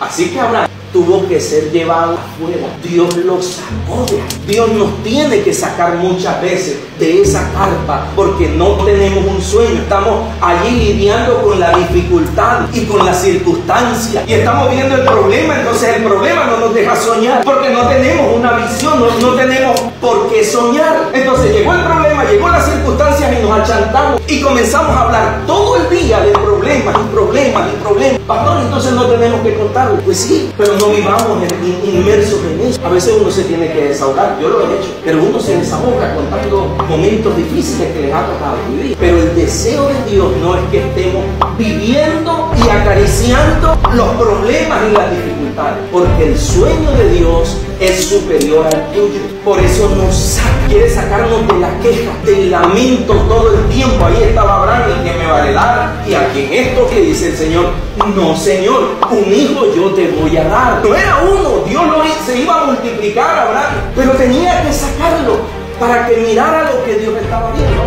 Así que Abraham tuvo que ser llevado afuera. Dios lo sacó de ahí. Dios nos tiene que sacar muchas veces de esa carpa porque no tenemos un sueño. Estamos allí lidiando con la dificultad y con las circunstancias y estamos viendo el problema. Entonces el problema no nos deja soñar porque no tenemos una visión, no, no tenemos por qué soñar. Entonces llegó el problema, llegó las circunstancias y nos achantamos y comenzamos a hablar todo el día de problemas Pastor, entonces no tenemos que contarlo. Pues sí, pero no vivamos inmersos en eso. A veces uno se tiene que desahogar, yo lo he hecho, pero uno se desahoga contando momentos difíciles que les ha tocado vivir. Pero el deseo de Dios no es que estemos viviendo y acariciando los problemas y las dificultades, porque el sueño de Dios es superior al tuyo. Por eso nos saca, quiere sacarnos de la queja, del lamento todo el tiempo. Ahí estaba A heredar. Y aquí en esto que dice el Señor, no Señor, un hijo yo te voy a dar. No era uno, Dios lo, se iba a multiplicar a Abraham, pero tenía que sacarlo para que mirara lo que Dios estaba viendo.